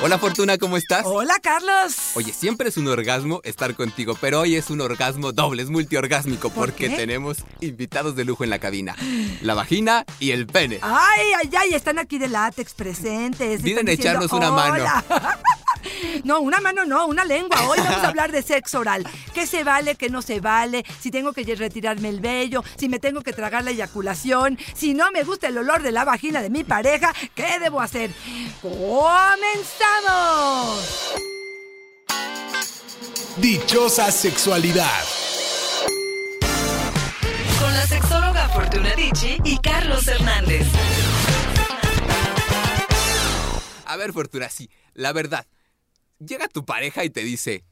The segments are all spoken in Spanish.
Hola Fortuna, ¿cómo estás? Hola Carlos. Oye, siempre es un orgasmo estar contigo, pero hoy es un orgasmo doble, es multiorgásmico ¿Por porque qué? tenemos invitados de lujo en la cabina. La vagina y el pene. Ay, ay, ay, están aquí de látex presentes. Vienen a echarnos una mano. No, una mano no, una lengua. Hoy vamos a hablar de sexo oral. ¿Qué se vale, qué no se vale? Si tengo que retirarme el vello, si me tengo que tragar la eyaculación, si no me gusta el olor de la vagina de mi pareja, ¿qué debo hacer? ¡Comenzamos! Dichosa sexualidad. Con la sexóloga Fortuna Dicci y Carlos Hernández. A ver, Fortuna, sí, la verdad. Llega tu pareja y te dice,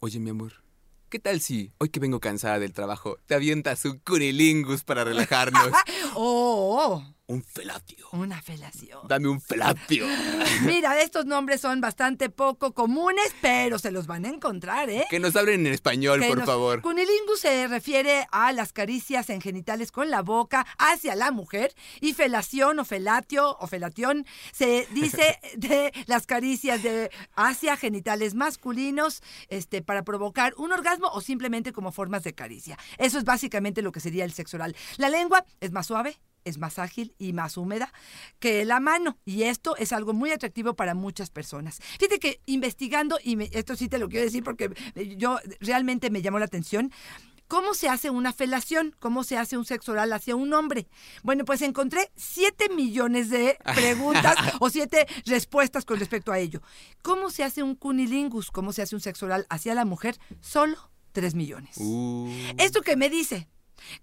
oye mi amor, ¿qué tal si hoy que vengo cansada del trabajo te avientas un cunilingus para relajarnos? ¡Oh! Un felatio. Una felación. Dame un felatio. Mira, estos nombres son bastante poco comunes, pero se los van a encontrar, ¿eh? Que nos hablen en español, Que por nos- favor. Cunilingus se refiere a las caricias en genitales con la boca hacia la mujer y felación o felatio o felatión se dice de las caricias de hacia genitales masculinos este, para provocar un orgasmo o simplemente como formas de caricia. Eso es básicamente lo que sería el sexo oral. La lengua es más suave. Es más ágil y más húmeda que la mano. Y esto es algo muy atractivo para muchas personas. Fíjate que investigando, y me- esto sí te lo quiero decir porque yo realmente me llamó la atención, ¿Cómo se hace una felación? ¿Cómo se hace un sexo oral hacia un hombre? Bueno, pues encontré 7 millones de preguntas o 7 respuestas con respecto a ello. ¿Cómo se hace un cunilingus? ¿Cómo se hace un sexo oral hacia la mujer? Solo 3 millones. Uh. ¿Esto qué me dice?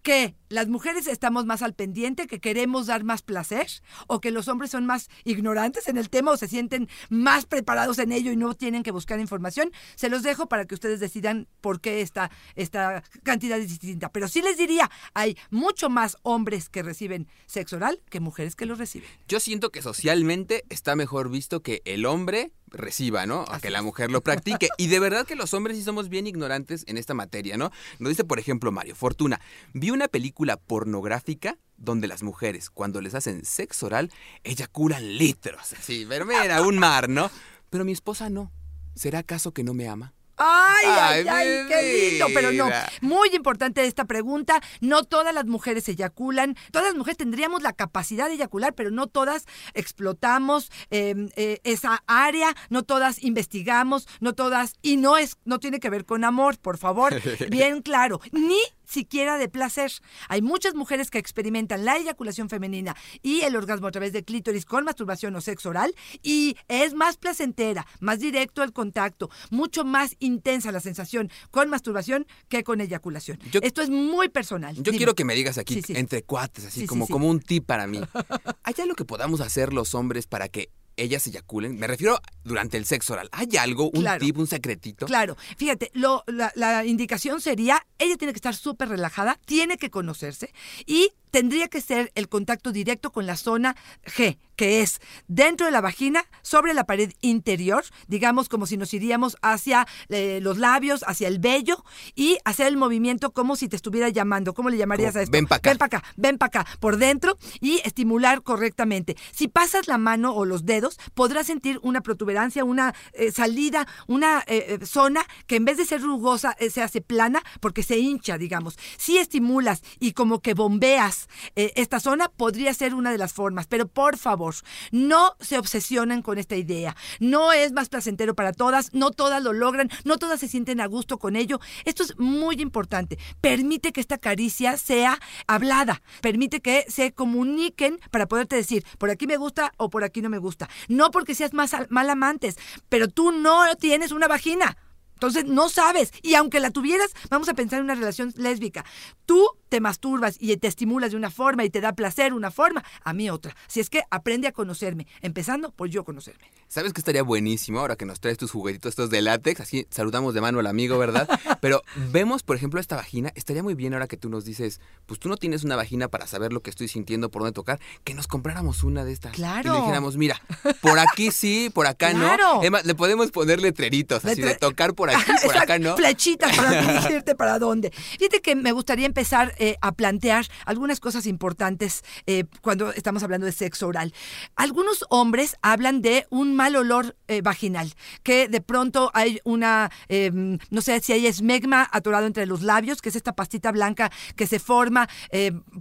Que las mujeres estamos más al pendiente, que queremos dar más placer, o que los hombres son más ignorantes en el tema o se sienten más preparados en ello y no tienen que buscar información. Se los dejo para que ustedes decidan por qué esta, esta cantidad es distinta. Pero sí les diría, hay mucho más hombres que reciben sexo oral que mujeres que lo reciben. Yo siento que socialmente está mejor visto que el hombre reciba, ¿no? A que la mujer lo practique. Y de verdad que los hombres sí somos bien ignorantes en esta materia, ¿no? Nos dice, por ejemplo, Mario Fortuna, vi una película pornográfica donde las mujeres, cuando les hacen sexo oral, eyaculan litros. Así, pero mira, un mar, ¿no? Pero mi esposa no. ¿Será acaso que no me ama? Ay, ay, Ay, ay, qué lindo, pero no. Muy importante esta pregunta. No todas las mujeres eyaculan. Todas las mujeres tendríamos la capacidad de eyacular, pero no todas explotamos eh, eh, esa área, no todas investigamos, no todas, y no es, no tiene que ver con amor, por favor, bien claro. Ni siquiera de placer. Hay muchas mujeres que experimentan la eyaculación femenina y el orgasmo a través de clítoris con masturbación o sexo oral y es más placentera, más directo el contacto, mucho más intensa la sensación con masturbación que con eyaculación. Yo- Esto es muy personal. Yo Dime. quiero que me digas aquí, Sí, sí. entre cuates, así Sí, sí, como, como un tip para mí. ¿Hay algo que podamos hacer los hombres para que ellas eyaculen? Me refiero durante el sexo oral. ¿Hay algo, un Claro. tip, un secretito? Claro, fíjate, lo- la, la indicación sería, ella tiene que estar súper relajada, tiene que conocerse y tendría que ser el contacto directo con la zona G, que es dentro de la vagina, sobre la pared interior, digamos como si nos iríamos hacia eh, los labios, hacia el vello y hacer el movimiento como si te estuviera llamando. ¿Cómo le llamarías Como, a esto? "Ven pa' acá". Ven para acá, ven para acá, por dentro y estimular correctamente. Si pasas la mano o los dedos, podrás sentir una protuberancia, una eh, salida, una eh, zona que en vez de ser rugosa se hace plana porque se hincha, digamos. Si estimulas y como que bombeas esta zona, podría ser una de las formas. Pero por favor, no se obsesionen con esta idea. No es más placentero para todas, no todas lo logran, no todas se sienten a gusto con ello. Esto es muy importante. Permite que esta caricia sea hablada, permite que se comuniquen para poderte decir, por aquí me gusta o por aquí no me gusta. No porque seas más al- mal amantes, pero tú no tienes una vagina. Entonces no sabes. Y aunque la tuvieras, vamos a pensar en una relación lésbica. Tú te masturbas y te estimulas de una forma y te da placer una forma, a mí otra. Si es que aprende a conocerme, empezando por yo conocerme. ¿Sabes que estaría buenísimo ahora que nos traes tus juguetitos estos de látex? Así saludamos de mano al amigo, ¿verdad? Pero vemos, por ejemplo, esta vagina. Estaría muy bien ahora que tú nos dices, pues tú no tienes una vagina para saber lo que estoy sintiendo, por dónde tocar, que nos compráramos una de estas. Claro. Y le dijéramos, mira, por aquí sí, por acá Claro. no. Más, le podemos poner letreritos, así de tocar por aquí, por acá no. Flechitas para dirigirte para dónde. Fíjate que me gustaría empezar eh, a plantear algunas cosas importantes eh, cuando estamos hablando de sexo oral. Algunos hombres hablan de un mal olor eh, vaginal, que de pronto hay una, em, no sé si hay esmegma atorado entre los labios, que es esta pastita blanca que se forma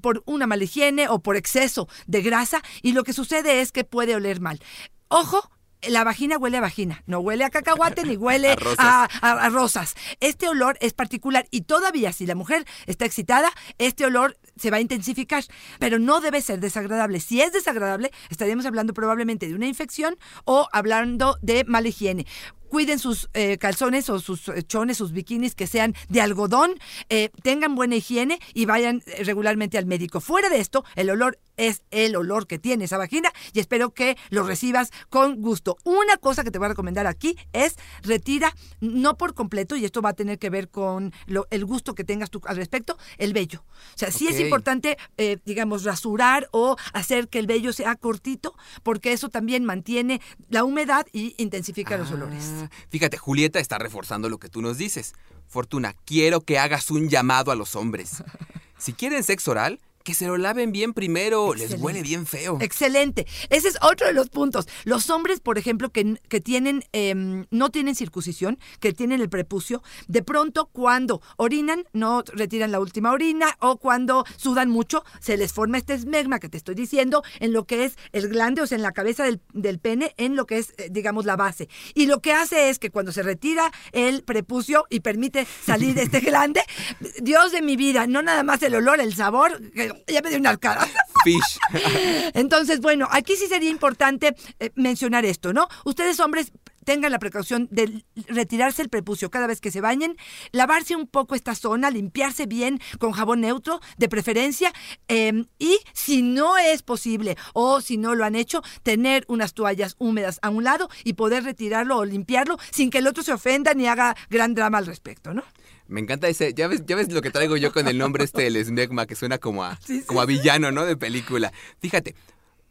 por una mala higiene o por exceso de grasa, y lo que sucede es que puede oler mal. Ojo, la vagina huele a vagina, no huele a cacahuate ni huele A rosas. a, a- a rosas. Este olor es particular y todavía si la mujer está excitada, este olor se va a intensificar, pero no debe ser desagradable. Si es desagradable, estaríamos hablando probablemente de una infección o hablando de mala higiene. Cuiden sus eh, calzones o sus eh, chones, sus bikinis que sean de algodón, eh, tengan buena higiene y vayan eh, regularmente al médico. Fuera de esto, el olor es el olor que tiene esa vagina y espero que lo recibas con gusto. Una cosa que te voy a recomendar aquí es retira, no por completo, y esto va a tener que ver con lo- el gusto que tengas tú al respecto, el vello. O sea, sí es importante, eh, digamos, rasurar o hacer que el vello sea cortito, porque eso también mantiene la humedad y intensifica los olores. Fíjate, Julieta está reforzando lo que tú nos dices. Fortuna, quiero que hagas un llamado a los hombres. Si quieren sexo oral, que se lo laven bien primero. Les huele bien feo. Excelente. Ese es otro de los puntos. Los hombres, por ejemplo, que, que tienen, em, no tienen circuncisión, que tienen el prepucio, de pronto cuando orinan, no retiran la última orina, o cuando sudan mucho, se les forma este esmegma que te estoy diciendo en lo que es el glande, o sea, en la cabeza del, del pene, en lo que es, eh, digamos, la base. Y lo que hace es que cuando se retira el prepucio y permite salir este glande, Dios de mi vida, no nada más el olor, el sabor, que ya me dio una arcada. Fish. Entonces, bueno, aquí sí sería importante eh, mencionar esto, ¿no? Ustedes hombres tengan la precaución de retirarse el prepucio cada vez que se bañen, lavarse un poco esta zona, limpiarse bien con jabón neutro, de preferencia, eh, y si no es posible o si no lo han hecho, tener unas toallas húmedas a un lado y poder retirarlo o limpiarlo sin que el otro se ofenda ni haga gran drama al respecto, ¿no? Me encanta ese. Ya ves, ya ves lo que traigo yo con el nombre este del esmegma, que suena como a, Sí, sí, como a villano, ¿no? De película. Fíjate,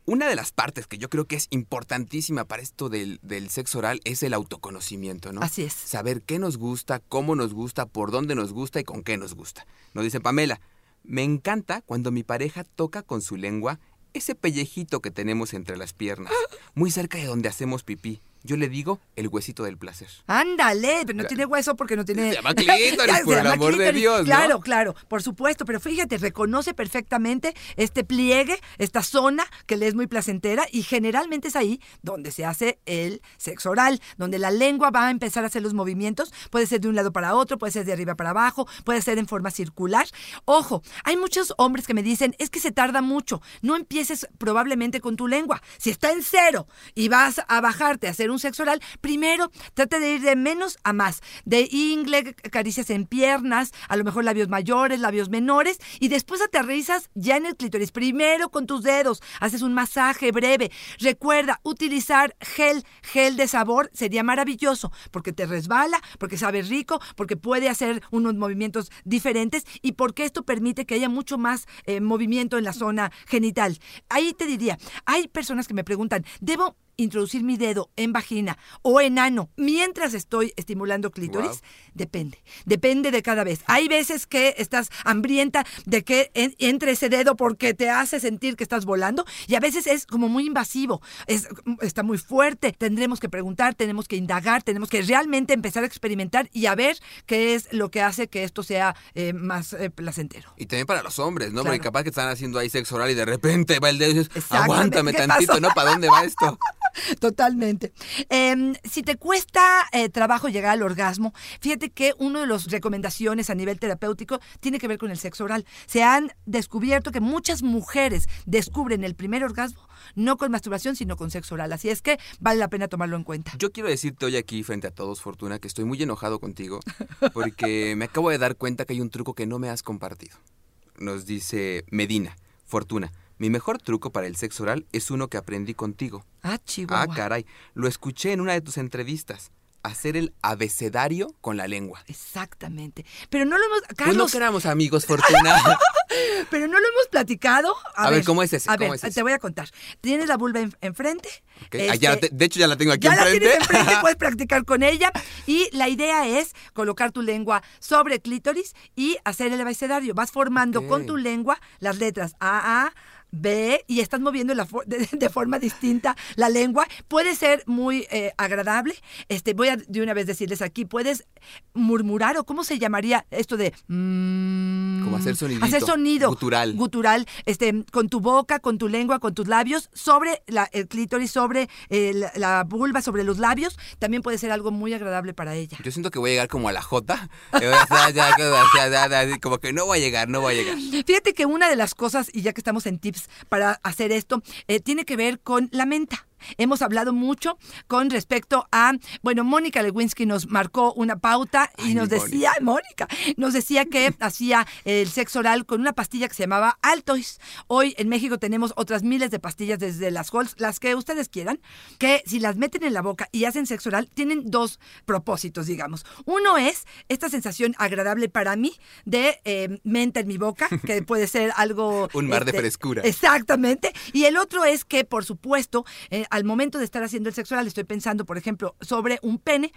una de las partes que yo creo que es importantísima para esto del, del sexo oral es el autoconocimiento, ¿no? Así es. Saber qué nos gusta, cómo nos gusta, por dónde nos gusta y con qué nos gusta. Nos dice Pamela, me encanta cuando mi pareja toca con su lengua ese pellejito que tenemos entre las piernas, muy cerca de donde hacemos pipí. Yo le digo el huesito del placer. Ándale, pero no tiene hueso porque no tiene. Se llama clítoris, por el amor de. Dios, ¿no? Claro, claro, por supuesto, pero fíjate, reconoce perfectamente este pliegue, esta zona que le es muy placentera y generalmente es ahí donde se hace el sexo oral, donde la lengua va a empezar a hacer los movimientos, puede ser de un lado para otro, puede ser de arriba para abajo, puede ser en forma circular. Ojo, hay muchos hombres que me dicen, es que se tarda mucho, no empieces probablemente con tu lengua. Si está en cero y vas a bajarte a hacer un sexo oral, primero trata de ir de menos a más, de ingle, caricias en piernas, a lo mejor labios mayores, labios menores, y después aterrizas ya en el clítoris. Primero con tus dedos, haces un masaje breve. Recuerda, utilizar gel, gel de sabor sería maravilloso, porque te resbala, porque sabe rico, porque puede hacer unos movimientos diferentes y porque esto permite que haya mucho más eh, movimiento en la zona genital. Ahí te diría, hay personas que me preguntan, ¿debo introducir mi dedo en vagina o en ano mientras estoy estimulando clítoris? Wow. Depende, depende de cada vez. Hay veces que estás hambrienta de que en- entre ese dedo porque te hace sentir que estás volando y a veces es como muy invasivo, es, está muy fuerte. Tendremos que preguntar, tenemos que indagar, tenemos que realmente empezar a experimentar y a ver qué es lo que hace que esto sea eh, más eh, placentero. Y también para los hombres, ¿no? Porque Claro. capaz que están haciendo ahí sexo oral y de repente va el dedo y dices, aguántame ¿Qué tantito, pasó? ¿no? ¿Para dónde va esto? Totalmente. Em, si te cuesta eh, trabajo llegar al orgasmo, fíjate que una de las recomendaciones a nivel terapéutico tiene que ver con el sexo oral. Se han descubierto que muchas mujeres descubren el primer orgasmo no con masturbación, sino con sexo oral. Así es que vale la pena tomarlo en cuenta. Yo quiero decirte hoy aquí frente a todos, Fortuna, que estoy muy enojado contigo porque me acabo de dar cuenta que hay un truco que no me has compartido. Nos dice Medina, Fortuna, mi mejor truco para el sexo oral es uno que aprendí contigo. Ah, Chihuahua. Ah, caray, lo escuché en una de tus entrevistas. hacer el abecedario con la lengua. Exactamente. Pero no lo hemos. Pues Carlos, no queramos amigos, Fortuna. pero no lo hemos platicado. A ver, ¿cómo es ese? A ¿Cómo ver, es ese? te voy a contar. Tienes la vulva en- enfrente. Ah, la este, te- de hecho, ya la tengo aquí ya la enfrente. tienes enfrente, puedes practicar con ella. Y la idea es colocar tu lengua sobre el clítoris y hacer el abecedario. Vas formando con tu lengua las letras A, A, B y estás moviendo la for- de, de forma distinta la lengua. Puede ser muy eh, agradable. Este, voy a de una vez decirles aquí, puedes murmurar o cómo se llamaría esto de... mm, Como hacer sonidito, Hacer sonido. gutural. Gutural, este, con tu boca, con tu lengua, con tus labios, sobre la- el clítoris, sobre eh, la, la vulva, sobre los labios. También puede ser algo muy agradable para ella. Yo siento que voy a llegar como a la J. ya, Como que no voy a llegar, no voy a llegar. Fíjate que una de las cosas, y ya que estamos en tips para hacer esto, eh, tiene que ver con la menta. Hemos hablado mucho con respecto a, bueno, Mónica Lewinsky nos marcó una pauta y Ay, nos decía, Mónica, nos decía que hacía el sexo oral con una pastilla que se llamaba Altois. Hoy en México tenemos otras miles de pastillas desde las Halls, las que ustedes quieran, que si las meten en la boca y hacen sexo oral, tienen dos propósitos, digamos. Uno es esta sensación agradable para mí de eh, menta en mi boca, que puede ser algo... Un mar de este, frescura. Exactamente. Y el otro es que, por supuesto, eh, al momento de estar haciendo el sexo oral, estoy pensando, por ejemplo, sobre un pene.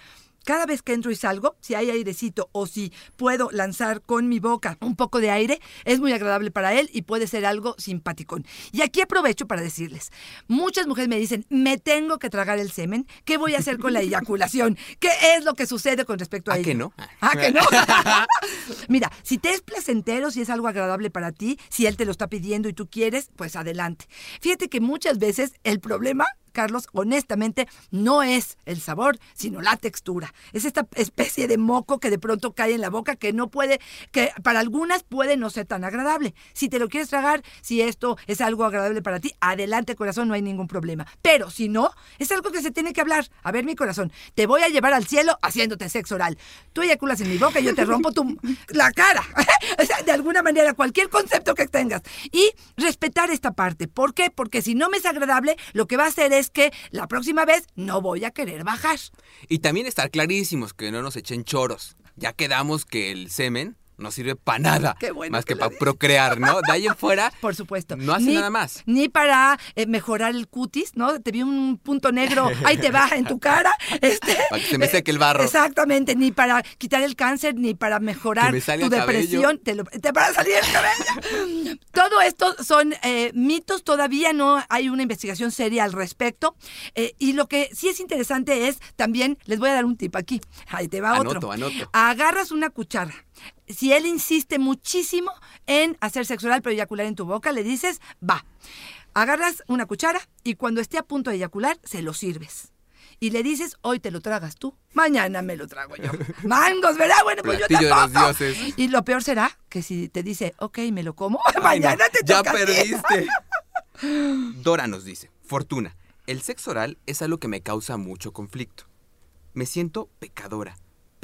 Cada vez que entro y salgo, si hay airecito o si puedo lanzar con mi boca un poco de aire, es muy agradable para él y puede ser algo simpaticón. Y aquí aprovecho para decirles, muchas mujeres me dicen, me tengo que tragar el semen, ¿qué voy a hacer con la eyaculación? ¿Qué es lo que sucede con respecto a ¿A ello? que no? ¿Ah, que no? Mira, si te es placentero, si es algo agradable para ti, si él te lo está pidiendo y tú quieres, pues adelante. Fíjate que muchas veces el problema Carlos, honestamente, no es el sabor, sino la textura. Es esta especie de moco que de pronto cae en la boca que no puede, que para algunas puede no ser tan agradable. Si te lo quieres tragar, si esto es algo agradable para ti, adelante corazón, no hay ningún problema. Pero si no, es algo que se tiene que hablar. A ver, mi corazón, te voy a llevar al cielo haciéndote sexo oral. Tú eyaculas en mi boca y yo te rompo tu, la cara. De alguna manera, cualquier concepto que tengas. Y respetar esta parte. ¿Por qué? Porque si no me es agradable, lo que va a hacer es que la próxima vez no voy a querer bajar. Y también estar clarísimos que no nos echen choros. Ya quedamos que el semen no sirve para nada. Qué bueno más que para procrear, ¿no? De ahí en fuera. Por supuesto. No hace nada más. Ni para eh, mejorar el cutis, ¿no? Te vi un punto negro, ahí te va en tu cara. Este, Para que se me seque el barro. Exactamente, ni para quitar el cáncer, ni para mejorar tu depresión. Te, lo- te va a salir el cabello. Todo esto son eh, mitos, todavía no hay una investigación seria al respecto. Eh, y lo que sí es interesante es también, les voy a dar un tip aquí. Ahí te va Anoto, otro. anoto. Agarras una cuchara. Si él insiste muchísimo en hacer sexo oral pero eyacular en tu boca, le dices, va. Agarras una cuchara y cuando esté a punto de eyacular, se lo sirves. Y le dices, hoy te lo tragas tú, mañana me lo trago yo. Mangos, ¿verdad? Bueno, pues yo Platillo de los tampoco. dioses. Y lo peor será que si te dice, ok, me lo como, Ay, no, mañana te Ya toca perdiste. Dora nos dice, Fortuna, el sexo oral es algo que me causa mucho conflicto. Me siento pecadora.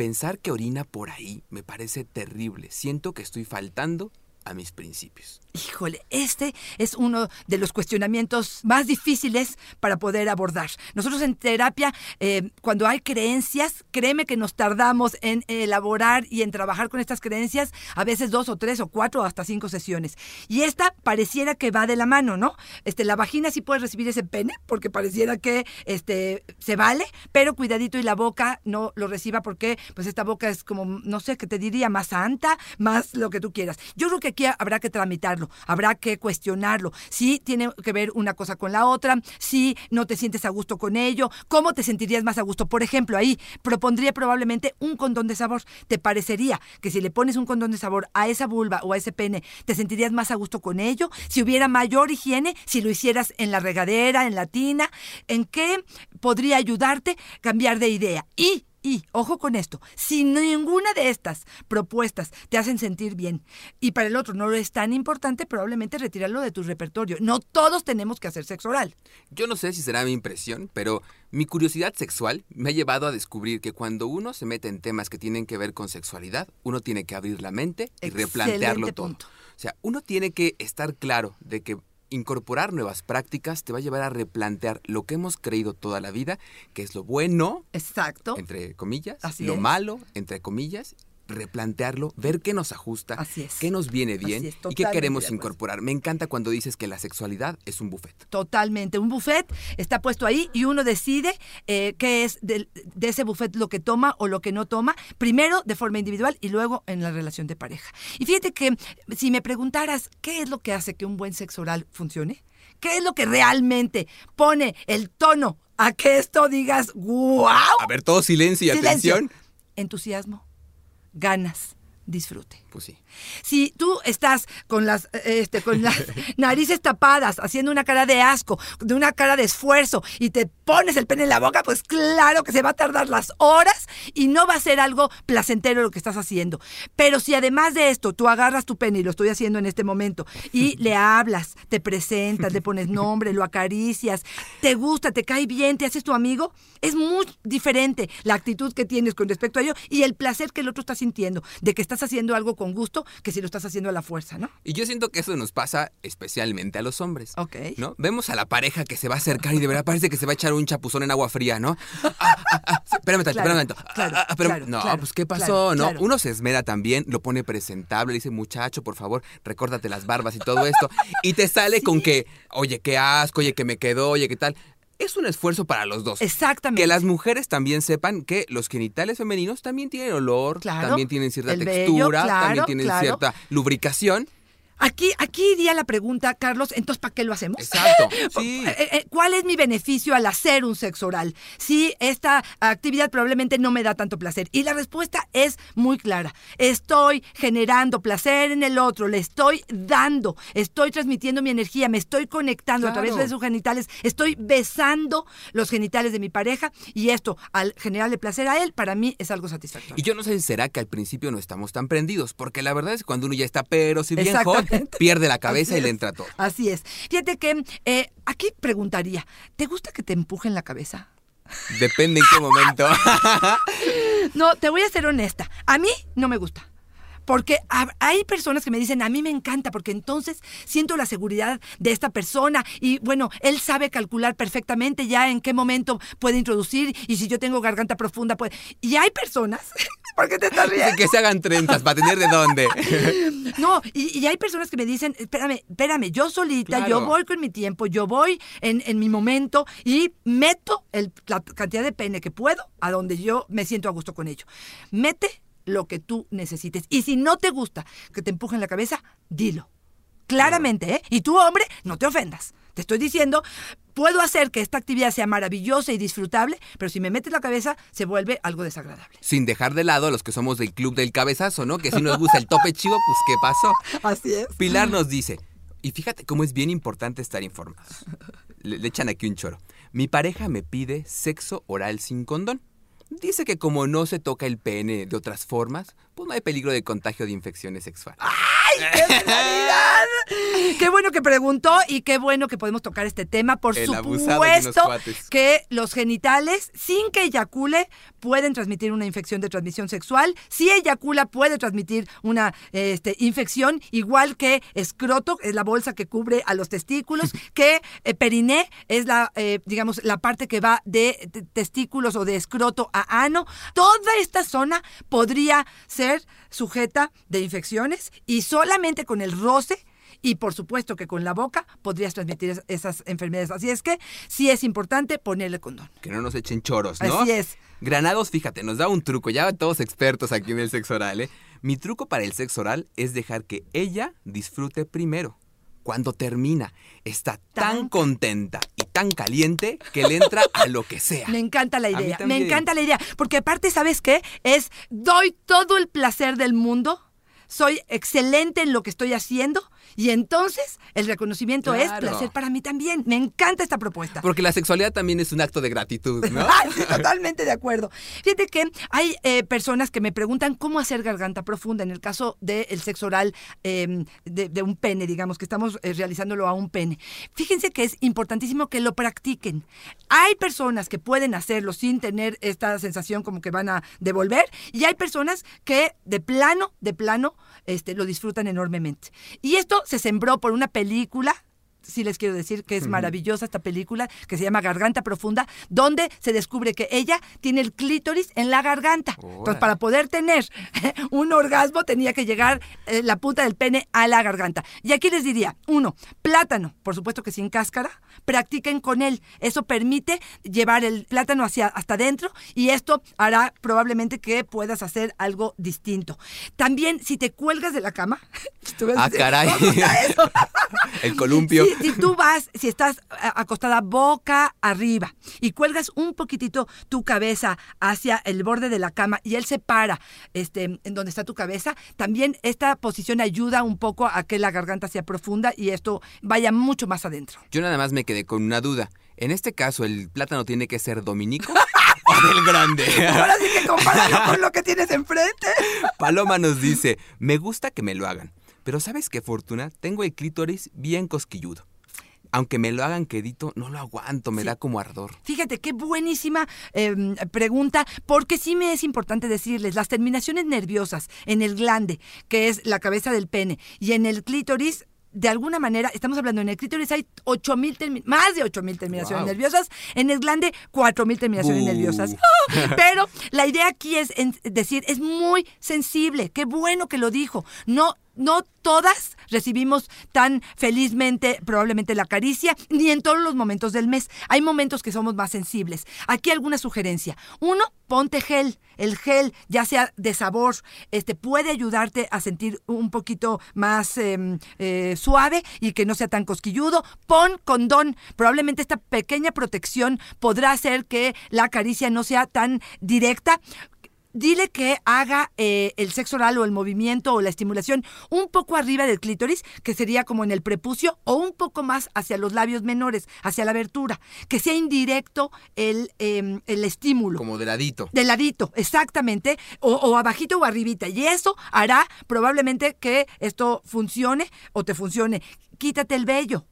Pensar que orina por ahí me parece terrible. Siento que estoy faltando a mis principios. Híjole, este es uno de los cuestionamientos más difíciles para poder abordar. Nosotros en terapia, eh, cuando hay creencias, créeme que nos tardamos en elaborar y en trabajar con estas creencias, a veces dos o tres o cuatro o hasta cinco sesiones. Y esta pareciera que va de la mano, ¿no? Este, la vagina sí puede recibir ese pene, porque pareciera que este, se vale, pero cuidadito y la boca no lo reciba porque pues esta boca es como, no sé, qué te diría, más santa, más lo que tú quieras. Yo creo que habrá que tramitarlo, habrá que cuestionarlo. Si tiene que ver una cosa con la otra, si no te sientes a gusto con ello, ¿cómo te sentirías más a gusto? Por ejemplo, ahí propondría probablemente un condón de sabor. ¿Te parecería que si le pones un condón de sabor a esa vulva o a ese pene, te sentirías más a gusto con ello? Si hubiera mayor higiene, si lo hicieras en la regadera, en la tina, ¿en qué podría ayudarte cambiar de idea? Y y, ojo con esto, si ninguna de estas propuestas te hacen sentir bien y para el otro no lo es tan importante, probablemente retirarlo de tu repertorio. No todos tenemos que hacer sexo oral. Yo no sé si será mi impresión, pero mi curiosidad sexual me ha llevado a descubrir que cuando uno se mete en temas que tienen que ver con sexualidad, uno tiene que abrir la mente y replantearlo todo. punto. O sea, uno tiene que estar claro de que incorporar nuevas prácticas te va a llevar a replantear lo que hemos creído toda la vida, que es lo bueno, Exacto. entre comillas, Así lo es. malo, entre comillas, replantearlo, ver qué nos ajusta, Así es. qué nos viene bien es, y qué queremos incorporar. Me encanta cuando dices que la sexualidad es un buffet. Totalmente. Un buffet está puesto ahí y uno decide eh, qué es de, ese buffet lo que toma o lo que no toma, primero de forma individual y luego en la relación de pareja. Y fíjate que si me preguntaras qué es lo que hace que un buen sexo oral funcione, qué es lo que realmente pone el tono a que esto digas, wow, A ver, todo silencio y Silencio. atención. entusiasmo, ganas, disfrute. Pues sí. Si tú estás con las, eh, este, con las narices tapadas, haciendo una cara de asco, de una cara de esfuerzo, y te pones el pene en la boca, pues claro que se va a tardar las horas y no va a ser algo placentero lo que estás haciendo. Pero si además de esto tú agarras tu pene, y lo estoy haciendo en este momento, y le hablas, te presentas, le pones nombre, lo acaricias, te gusta, te cae bien, te haces tu amigo, es muy diferente la actitud que tienes con respecto a ello y el placer que el otro está sintiendo de que estás haciendo algo con gusto que si lo estás haciendo a la fuerza, ¿no? Y yo siento que eso nos pasa especialmente a los hombres. Ok. ¿No? Vemos a la pareja que se va a acercar y de verdad parece que se va a echar un chapuzón en agua fría, ¿no? Ah, ah, ah, espérame, tantito, Claro, espérame, claro, espérame. claro, no, pues ¿qué pasó? Uno se esmera también, lo pone presentable, le dice, muchacho, por favor, recórdate las barbas y todo esto. Y te sale con que, oye, qué asco, oye, que me quedó, oye, qué tal. Es un esfuerzo para los dos. Exactamente. Que las mujeres también sepan que los genitales femeninos también tienen olor, Claro, también tienen cierta textura, claro, también tienen claro. cierta lubricación. Aquí, aquí iría la pregunta, Carlos, entonces, ¿para qué lo hacemos? Exacto. Sí. Eh, eh, ¿Cuál es mi beneficio al hacer un sexo oral? Si esta actividad probablemente no me da tanto placer. Y la respuesta es muy clara. Estoy generando placer en el otro, le estoy dando, estoy transmitiendo mi energía, me estoy conectando a través de sus genitales, estoy besando los genitales de mi pareja y esto, al generarle placer a él, para mí es algo satisfactorio. Y yo no sé si será que al principio no estamos tan prendidos, porque la verdad es que cuando uno ya está, pero si bien hot. pierde la cabeza y le entra todo. Así es. Fíjate que eh, aquí preguntaría, ¿te gusta que te empujen la cabeza? Depende en qué momento. No, te voy a ser honesta. A mí no me gusta. Porque ha- hay personas que me dicen, a mí me encanta, porque entonces siento la seguridad de esta persona y bueno, él sabe calcular perfectamente ya en qué momento puede introducir y si yo tengo garganta profunda, puede... Y hay personas, ¿por qué te estás riendo? que se hagan trenzas para tener de dónde. No, y, y hay personas que me dicen, espérame, espérame, yo solita, Claro. yo voy con mi tiempo, yo voy en, en mi momento y meto el- la cantidad de pene que puedo a donde yo me siento a gusto con ello. Mete lo que tú necesites. Y si no te gusta que te empujen la cabeza, dilo. Claramente, ¿eh? Y tú, hombre, no te ofendas. Te estoy diciendo, puedo hacer que esta actividad sea maravillosa y disfrutable, pero si me metes la cabeza, se vuelve algo desagradable. Sin dejar de lado a los que somos del club del cabezazo, ¿no? Que si nos gusta el tope chivo, pues ¿qué pasó? Así es. Pilar nos dice, y fíjate cómo es bien importante estar informados. Le, le echan aquí un choro. Mi pareja me pide sexo oral sin condón. Dice que como no se toca el pene de otras formas, pues no hay peligro de contagio de infecciones sexuales. ¡Qué barbaridad! Qué bueno que preguntó y qué bueno que podemos tocar este tema. Por El de supuesto que los genitales, sin que eyacule, pueden transmitir una infección de transmisión sexual. Si eyacula, puede transmitir una este, infección, igual que escroto, es la bolsa que cubre a los testículos, que eh, periné es la, eh, digamos, la parte que va de t- testículos o de escroto a ano. Toda esta zona podría ser sujeta de infecciones y solamente con el roce y por supuesto que con la boca podrías transmitir es- esas enfermedades. Así es que sí es importante ponerle condón. Que no nos echen choros, ¿no? Así es. Granados, fíjate, nos da un truco. Ya todos expertos aquí en el sexo oral, ¿eh? Mi truco para el sexo oral es dejar que ella disfrute primero. Cuando termina, está tan Tan- contenta y tan caliente que le entra a lo que sea. Me encanta la idea, me encanta la idea, porque aparte, ¿sabes qué? Es, doy todo el placer del mundo, soy excelente en lo que estoy haciendo y entonces el reconocimiento es placer para mí también. Me encanta esta propuesta. Porque la sexualidad también es un acto de gratitud, ¿no? Ay, sí, totalmente de acuerdo. Fíjate que hay eh, personas que me preguntan cómo hacer garganta profunda en el caso del sexo oral eh, de, de un pene, digamos, que estamos eh, realizándolo a un pene. Fíjense que es importantísimo que lo practiquen. Hay personas que pueden hacerlo sin tener esta sensación como que van a devolver y hay personas que de plano, de plano, este, lo disfrutan enormemente. Y esto se sembró por una película sí les quiero decir que es maravillosa esta película que se llama Garganta Profunda, donde se descubre que ella tiene el clítoris en la garganta. Entonces, para poder tener un orgasmo tenía que llegar eh, la punta del pene a la garganta. Y aquí les diría, uno, plátano, por supuesto que sin cáscara, practiquen con él. Eso permite llevar el plátano hacia hasta adentro y esto hará probablemente que puedas hacer algo distinto. También si te cuelgas de la cama, Ah, caray. El columpio. Si, si tú vas, si estás a- acostada boca arriba y cuelgas un poquitito tu cabeza hacia el borde de la cama y él se para este, en donde está tu cabeza, también esta posición ayuda un poco a que la garganta sea profunda y esto vaya mucho más adentro. Yo nada más me quedé con una duda. En este caso, ¿el plátano tiene que ser dominico o del grande? Ahora sí que compáralo con lo que tienes enfrente. Paloma nos dice, me gusta que me lo hagan, pero ¿sabes qué, Fortuna? Tengo el clítoris bien cosquilludo. Aunque me lo hagan quedito, no lo aguanto, me da como ardor. Fíjate, qué buenísima eh, pregunta, porque sí me es importante decirles, las terminaciones nerviosas en el glande, que es la cabeza del pene, y en el clítoris, de alguna manera, estamos hablando, en el clítoris hay 8000 termi- más de 8000 terminaciones Wow. nerviosas, en el glande 4000 terminaciones nerviosas. Pero la idea aquí es decir, es muy sensible, qué bueno que lo dijo. No no todas recibimos tan felizmente probablemente la caricia, ni en todos los momentos del mes. Hay momentos que somos más sensibles. Aquí alguna sugerencia. Uno, ponte gel. El gel, ya sea de sabor, este, puede ayudarte a sentir un poquito más em, eh, suave y que no sea tan cosquilludo. Pon condón. Probablemente esta pequeña protección podrá hacer que la caricia no sea tan directa dile que haga eh, el sexo oral o el movimiento o la estimulación un poco arriba del clítoris, que sería como en el prepucio, o un poco más hacia los labios menores, hacia la abertura, que sea indirecto el, em, el estímulo. Como de ladito. De ladito, exactamente, o, o abajito o arribita. Y eso hará probablemente que esto funcione o te funcione. Quítate el vello.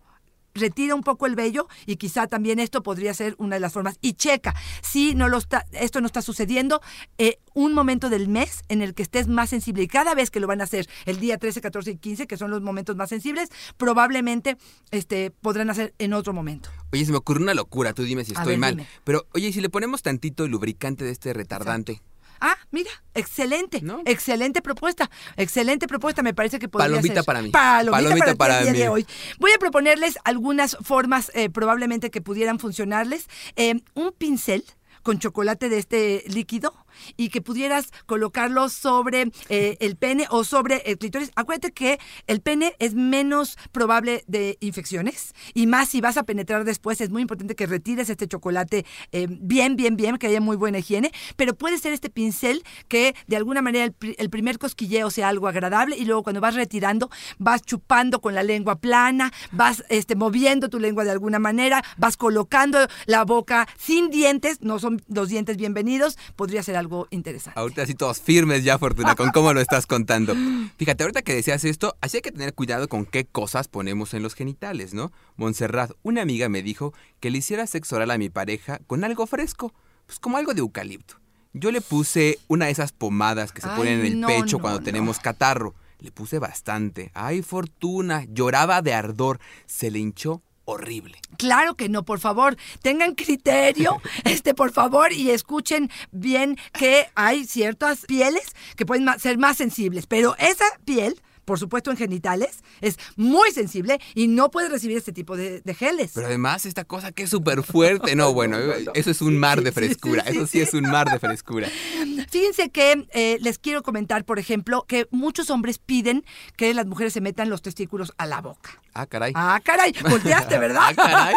Retira un poco el vello y quizá también esto podría ser una de las formas. Y checa, si no lo está, esto no está sucediendo, eh, un momento del mes en el que estés más sensible y cada vez que lo van a hacer el día 13, 14 y 15, que son los momentos más sensibles, probablemente este, podrán hacer en otro momento. Oye, se me ocurre una locura, tú dime si estoy ver, mal. dime. Pero, oye, ¿y si le ponemos tantito lubricante de este retardante? Ah, mira, excelente, ¿No? excelente propuesta, excelente propuesta, me parece que podría Palomita ser. para mí. Palomita, Palomita para, ti el para día de hoy. Voy a proponerles algunas formas eh, probablemente que pudieran funcionarles. Eh, un pincel con chocolate de este líquido y que pudieras colocarlo sobre eh, el pene o sobre el clítoris. Acuérdate que el pene es menos probable de infecciones y más si vas a penetrar después es muy importante que retires este chocolate eh, bien, bien, bien, que haya muy buena higiene, pero puede ser este pincel que de alguna manera el, el primer cosquilleo sea algo agradable y luego cuando vas retirando vas chupando con la lengua plana, vas este, moviendo tu lengua de alguna manera, vas colocando la boca sin dientes, no son los dientes bienvenidos, podría ser algo interesante. Ahorita así todos firmes ya, Fortuna, con cómo lo estás contando. Fíjate, ahorita que decías esto, así hay que tener cuidado con qué cosas ponemos en los genitales, ¿no? Montserrat, una amiga me dijo que le hiciera sexo oral a mi pareja con algo fresco, pues como algo de eucalipto. Yo le puse una de esas pomadas que se Ay, ponen en el no, pecho no, cuando no. tenemos catarro. Le puse bastante. Ay, Fortuna, lloraba de ardor. Se le hinchó horrible. Claro que no, por favor, tengan criterio, este, por favor, y escuchen bien que hay ciertas pieles que pueden ser más sensibles, pero esa piel, por supuesto en genitales, es muy sensible y no puede recibir este tipo de, de geles. Pero además esta cosa que es súper fuerte. No, bueno, eso es un mar de frescura. Eso sí es un mar de frescura. Fíjense que eh, les quiero comentar, por ejemplo, que muchos hombres piden que las mujeres se metan los testículos a la boca. Ah, caray. Ah, caray, volteaste, ¿verdad? Ah, caray.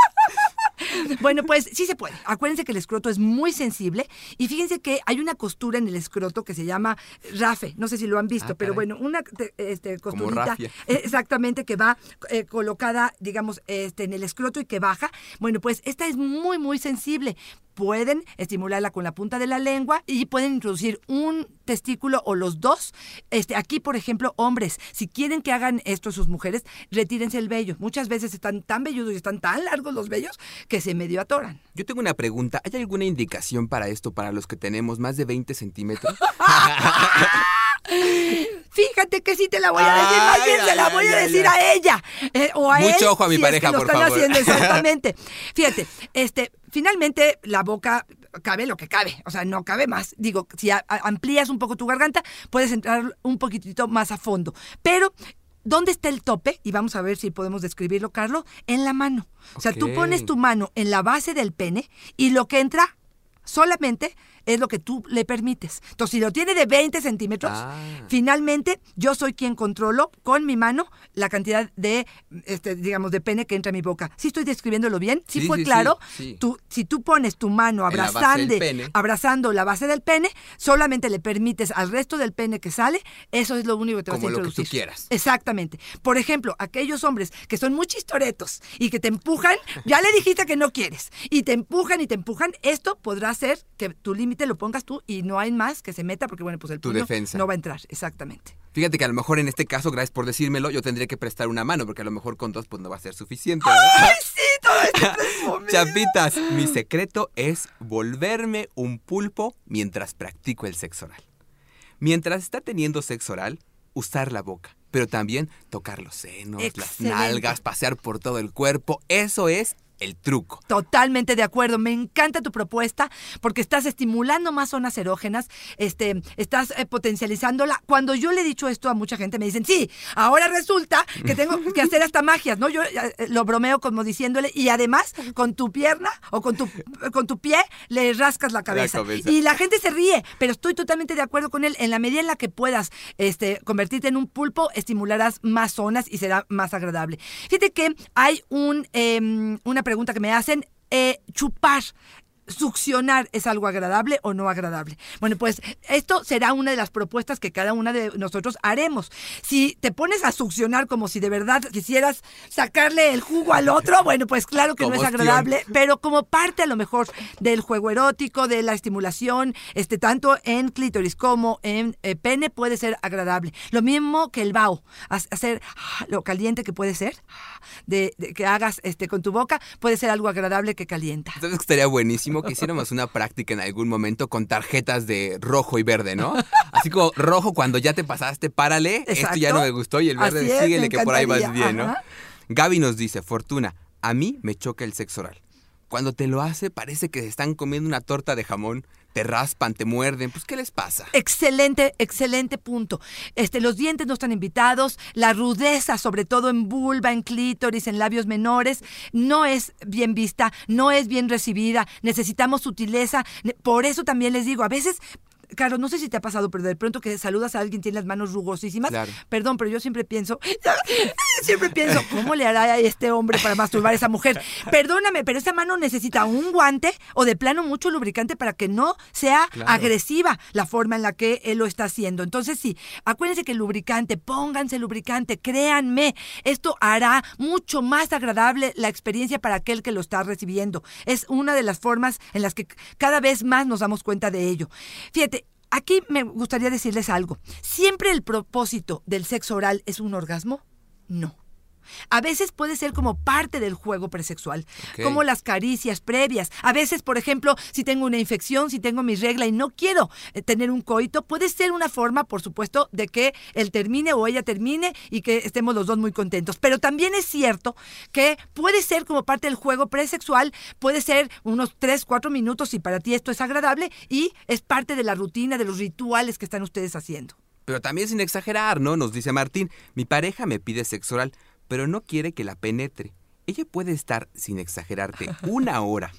Bueno, pues sí se puede. Acuérdense que el escroto es muy sensible y fíjense que hay una costura en el escroto que se llama rafe. No sé si lo han visto, Ah, pero bueno, una te- este, costurita eh, exactamente que va eh, colocada, digamos, este, en el escroto y que baja. Bueno, pues esta es muy, muy sensible. Pueden estimularla con la punta de la lengua y pueden introducir un testículo o los dos. Este, aquí, por ejemplo, hombres, si quieren que hagan esto sus mujeres, retírense el vello. Muchas veces están tan velludos y están tan largos los vellos que se medio atoran. Yo tengo una pregunta. ¿Hay alguna indicación para esto para los que tenemos más de 20 centímetros? Fíjate que sí te la voy a decir, más Ay, bien se la ay, voy a ay, decir ay. a ella eh, o a Mucho él. ojo a mi si es pareja, lo por están favor. haciendo exactamente. Fíjate, este, finalmente la boca cabe lo que cabe, o sea, no cabe más. Digo, si a- a- amplías un poco tu garganta, puedes entrar un poquitito más a fondo. Pero ¿Dónde está el tope? Y vamos a ver si podemos describirlo, Carlos. En la mano. O sea, tú pones tu mano en la base del pene y lo que entra solamente es lo que tú le permites. Entonces, si lo tiene de 20 centímetros, Ah. finalmente yo soy quien controlo con mi mano la cantidad de, este, digamos, de pene que entra a mi boca. ¿Sí estoy describiéndolo bien? ¿Sí, Sí, fue claro? Tú, si tú pones tu mano En la abrazando, abrazando la base del pene, solamente le permites al resto del pene que sale, eso es lo único que te vas Como a lo que tú introducir. quieras. Exactamente. Por ejemplo, aquellos hombres que son muy chistoretos y que te empujan, ya le dijiste que no quieres, y te empujan y te empujan, esto podrá hacer que tu límite lo pongas tú y no hay más que se meta porque, bueno, pues el Tu puño defensa. no va a entrar. Exactamente. Fíjate que a lo mejor en este caso, gracias por decírmelo, yo tendría que prestar una mano, porque a lo mejor con dos pues no va a ser suficiente. ¿verdad? ¡Ay, sí! Todo esto presumido. Chapitas, mi secreto es volverme un pulpo mientras practico el sexo oral. Mientras está teniendo sexo oral, usar la boca, pero también tocar los senos, las nalgas, pasear por todo el cuerpo. Eso es el truco. Totalmente de acuerdo. Me encanta tu propuesta porque estás estimulando más zonas erógenas, este, estás eh, potencializándola. Cuando yo le he dicho esto a mucha gente, me dicen, sí, ahora resulta que tengo que hacer hasta magias, ¿no? Yo eh, lo bromeo como diciéndole, y además con tu pierna o con tu, con tu pie le rascas la cabeza. cabeza. Y la gente se ríe, pero estoy totalmente de acuerdo con él. En la medida en la que puedas este, convertirte en un pulpo, estimularás más zonas y será más agradable. Fíjate que hay un, em, una pregunta que me hacen, eh, chupar. ¿Succionar es algo agradable o no agradable? Bueno, pues esto será una de las propuestas que cada una de nosotros haremos. Si te pones a succionar como si de verdad quisieras sacarle el jugo al otro, bueno, pues claro que no es agradable, pero como parte a lo mejor del juego erótico, de la estimulación, este tanto en clítoris como en eh, pene puede ser agradable. Lo mismo que el bao, ha- hacer ah, lo caliente que puede ser, ah, de, de que hagas este con tu boca, puede ser algo agradable que calienta. Entonces estaría buenísimo que hiciéramos una práctica en algún momento con tarjetas de rojo y verde, ¿no? Así como rojo cuando ya te pasaste, párale, esto ya Exacto. no me gustó y el verde es, síguele que por ahí vas bien, ¿no? ajá. Gaby nos dice, Fortuna, a mí me choca el sexo oral. Cuando te lo hace parece que se están comiendo una torta de jamón, te raspan, te muerden, pues ¿qué les pasa? Excelente, excelente punto. Este, los dientes no están invitados, la rudeza, sobre todo en vulva, en clítoris, en labios menores, no es bien vista, no es bien recibida. Necesitamos sutileza. Por eso también les digo, a veces. Carlos, no sé si te ha pasado, pero de pronto que saludas a alguien tiene las manos rugosísimas. Claro. Perdón, pero yo siempre pienso, siempre pienso, ¿cómo le hará a este hombre para masturbar a esa mujer? Perdóname, pero esa mano necesita un guante o de plano mucho lubricante para que no sea Claro. agresiva la forma en la que él lo está haciendo. Entonces, sí, acuérdense que el lubricante, pónganse lubricante, créanme, esto hará mucho más agradable la experiencia para aquel que lo está recibiendo. Es una de las formas en las que cada vez más nos damos cuenta de ello. Fíjate, aquí me gustaría decirles algo. ¿Siempre el propósito del sexo oral es un orgasmo? No. A veces puede ser como parte del juego presexual, como las caricias previas. A veces, por ejemplo, si tengo una infección, si tengo mi regla y no quiero eh, tener un coito, puede ser una forma, por supuesto, de que él termine o ella termine y que estemos los dos muy contentos. Pero también es cierto que puede ser como parte del juego presexual, puede ser unos 3, 4 minutos si para ti esto es agradable y es parte de la rutina, de los rituales que están ustedes haciendo. Pero también sin exagerar, ¿no? Nos dice Martín, mi pareja me pide sexo oral, pero no quiere que la penetre. Ella puede estar, sin exagerarte, una hora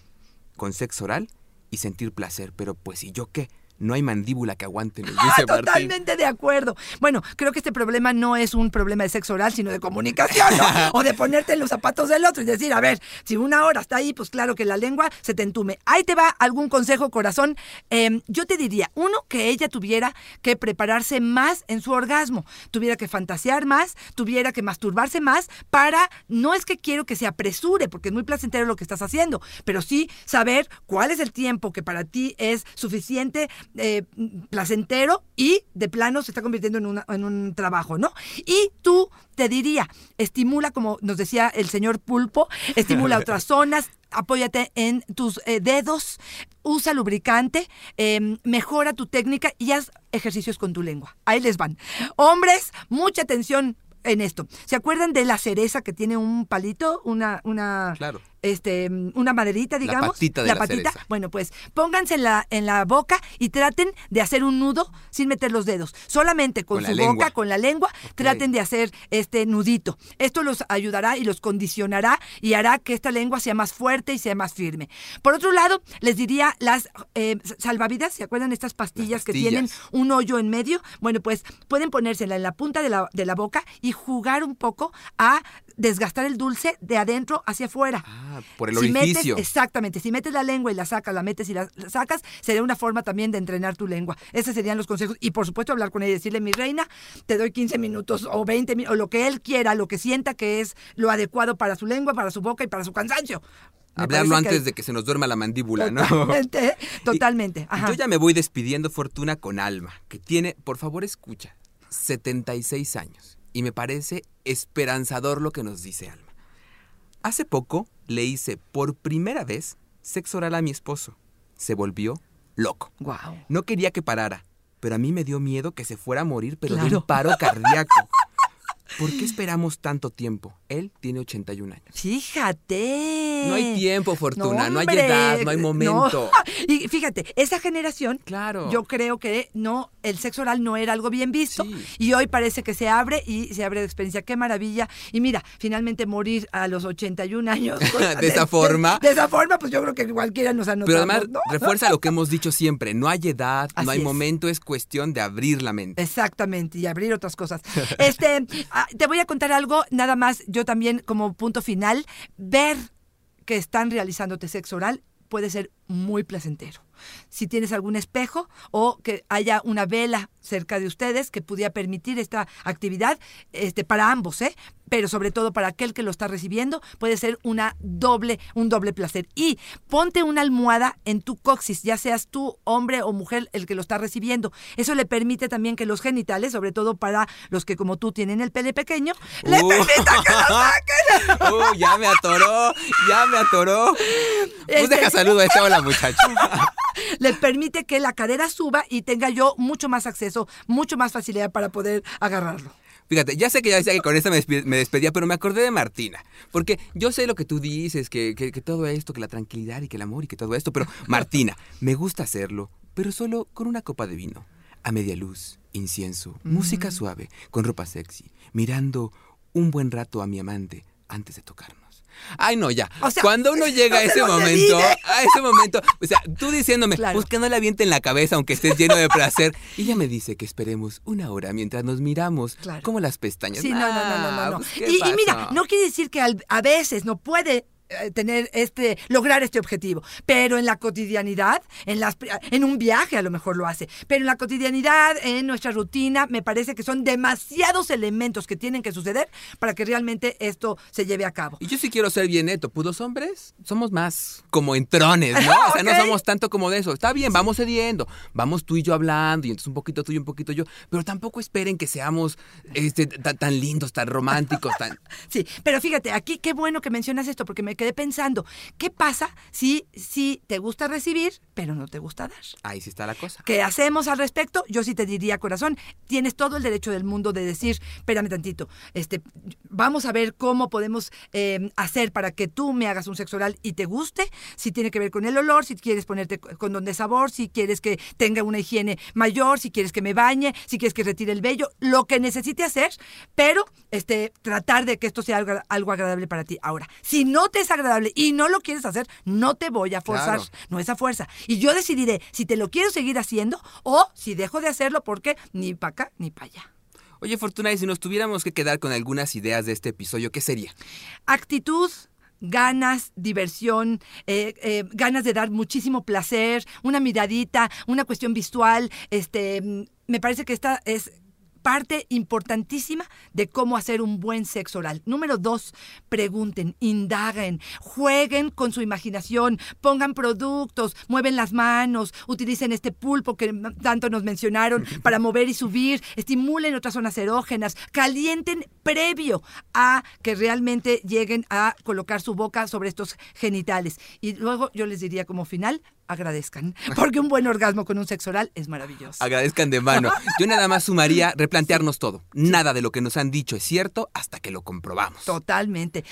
con sexo oral y sentir placer, pero pues ¿y yo qué? No hay mandíbula que aguante, nos dice Ah, Martín. totalmente de acuerdo. Bueno, creo que este problema no es un problema de sexo oral, sino de comunicación, ¿no? O de ponerte en los zapatos del otro y decir, a ver, si una hora está ahí, pues claro que la lengua se te entume. Ahí te va algún consejo, corazón. Eh, yo te diría, uno, que ella tuviera que prepararse más en su orgasmo, tuviera que fantasear más, tuviera que masturbarse más para, no es que quiero que se apresure, porque es muy placentero lo que estás haciendo, pero sí saber cuál es el tiempo que para ti es suficiente, eh, placentero y de plano se está convirtiendo en, una- en un trabajo, ¿no? Y tú te diría, estimula, como nos decía el señor Pulpo, estimula otras zonas, apóyate en tus eh, dedos, usa lubricante, eh, mejora tu técnica y haz ejercicios con tu lengua. Ahí les van. Hombres, mucha atención en esto. ¿Se acuerdan de la cereza que tiene un palito, una, una, Claro. Este, una maderita, digamos? patita de la cereza. Bueno, pues pónganse en la, en la boca y traten de hacer un nudo sin meter los dedos. Solamente con, Con la su lengua. boca, con la lengua, traten de hacer este nudito. Esto los ayudará y los condicionará y hará que esta lengua sea más fuerte y sea más firme. Por otro lado, les diría las eh, salvavidas, ¿se acuerdan estas pastillas, que tienen un hoyo en medio? Bueno, pues pueden ponérsela en la punta de la, de la boca y jugar un poco a desgastar el dulce de adentro hacia afuera. Ah, por el Si metes- orificio. exactamente, si metes la lengua y la sacas, la metes y la, la sacas, sería una forma también de entrenar tu lengua. Esos serían los consejos. Y por supuesto hablar con ella y decirle, mi reina, te doy 15 minutos o 20 minutos, o lo que él quiera, lo que sienta que es lo adecuado para su lengua, para su boca y para su cansancio. Me Hablarlo que- antes de que se nos duerma la mandíbula, ¿no? Totalmente, Y- totalmente. Ajá. Yo ya me voy despidiendo, Fortuna, con Alma, que tiene, por favor, escucha, 76 años. Y me parece esperanzador lo que nos dice Alma. Hace poco le hice por primera vez sexo oral a mi esposo. Se volvió loco. No quería que parara, pero a mí me dio miedo que se fuera a morir, pero de un paro cardíaco. ¿Por qué esperamos tanto tiempo? Él tiene 81 años. Fíjate. No hay tiempo, Fortuna, no, hay edad, no hay momento. Y fíjate, esa generación, Claro. yo creo que no, el sexo oral no era algo bien visto Sí. y hoy parece que se abre y se abre de experiencia. Qué maravilla. Y mira, finalmente morir a los 81 años. pues, De esa forma. De, esa forma, pues yo creo que cualquiera nos anotamos, Pero además ¿no? refuerza lo que hemos dicho siempre, no hay edad, Así no hay es. momento, es cuestión de abrir la mente. Exactamente, y abrir otras cosas. Este, ah, te voy a contar algo, nada más, yo también como punto final, ver que están realizándote sexo oral puede ser muy placentero. Si tienes algún espejo o que haya una vela cerca de ustedes que pudiera permitir esta actividad este, para ambos, ¿eh? pero sobre todo para aquel que lo está recibiendo, puede ser una doble, un doble placer. Y ponte una almohada en tu coxis, ya seas tú, hombre o mujer, el que lo está recibiendo. Eso le permite también que los genitales, sobre todo para los que como tú tienen el pene pequeño, le Uh. permita que lo saquen. Uh, ya me atoró, ya me atoró. Pues Este- deja saludo a esta hola muchacho. le permite que la cadera suba y tenga yo mucho más acceso, mucho más facilidad para poder agarrarlo. Fíjate, ya sé que ya decía que con esta me, despe- me despedía, pero me acordé de Martina. Porque yo sé lo que tú dices, que, que- que todo esto, que la tranquilidad y que el amor y que todo esto, pero Martina, me gusta hacerlo, pero solo con una copa de vino, a media luz, incienso, música suave, con ropa sexy, mirando un buen rato a mi amante antes de tocarnos. Ay, no, ya. O sea, Cuando uno llega no a se ese momento, a ese momento, o sea, tú diciéndome, Claro. pues que no la aviente en la cabeza aunque estés lleno de placer. Y ella me dice que esperemos una hora mientras nos miramos Claro. como las pestañas. Sí, no, no, no, no, no. Ah, no. pues, ¿qué y, y mira, no quiere decir que a veces no puede tener este lograr este objetivo, pero en la cotidianidad, en las en un viaje a lo mejor lo hace, pero en la cotidianidad, en nuestra rutina, me parece que son demasiados elementos que tienen que suceder para que realmente esto se lleve a cabo. Y yo sí quiero ser bien neto. Pues los hombres somos más como entrones, ¿no? O sea, no somos tanto como de eso. Está bien, vamos cediendo. Vamos tú y yo hablando, y entonces un poquito tú y un poquito yo. Pero tampoco esperen que seamos este, tan, tan lindos, tan románticos, tan. Sí, pero fíjate, aquí qué bueno que mencionas esto, porque me quedé pensando, ¿qué pasa si, si te gusta recibir, pero no te gusta dar? Ahí sí está la cosa. ¿Qué hacemos al respecto? Yo sí te diría, corazón, tienes todo el derecho del mundo de decir, espérame tantito, este, vamos a ver cómo podemos eh, hacer para que tú me hagas un sexo oral y te guste, si tiene que ver con el olor, si quieres ponerte condón de sabor, si quieres que tenga una higiene mayor, si quieres que me bañe, si quieres que retire el vello, lo que necesite hacer, pero este, tratar de que esto sea algo, algo agradable para ti. Ahora, si no te es agradable y no lo quieres hacer, no te voy a forzar, Claro. no es a fuerza. Y yo decidiré si te lo quiero seguir haciendo o si dejo de hacerlo porque ni para acá ni para allá. Oye, Fortuna, y si nos tuviéramos que quedar con algunas ideas de este episodio, ¿qué sería? Actitud, ganas, diversión, eh, eh, ganas de dar muchísimo placer, una miradita, una cuestión visual. Este, mm, me parece que esta es parte importantísima de cómo hacer un buen sexo oral. Número dos, pregunten, indaguen, jueguen con su imaginación, pongan productos, mueven las manos, utilicen este pulpo que tanto nos mencionaron para mover y subir, estimulen otras zonas erógenas, calienten previo a que realmente lleguen a colocar su boca sobre estos genitales. Y luego yo les diría como final, agradezcan, porque un buen orgasmo con un sexo oral es maravilloso. Agradezcan de mano. Yo nada más sumaría replantearnos todo. Nada de lo que nos han dicho es cierto hasta que lo comprobamos. Totalmente.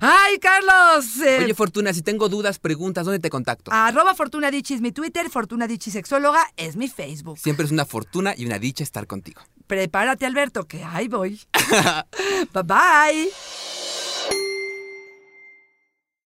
¡Ay, Carlos! Eh, Oye, Fortuna, si tengo dudas, preguntas, ¿dónde te contacto? arroba Fortuna Dichi es mi Twitter, Fortuna Dichi Sexóloga es mi Facebook. Siempre es una fortuna y una dicha estar contigo. Prepárate, Alberto, que ahí voy. bye bye.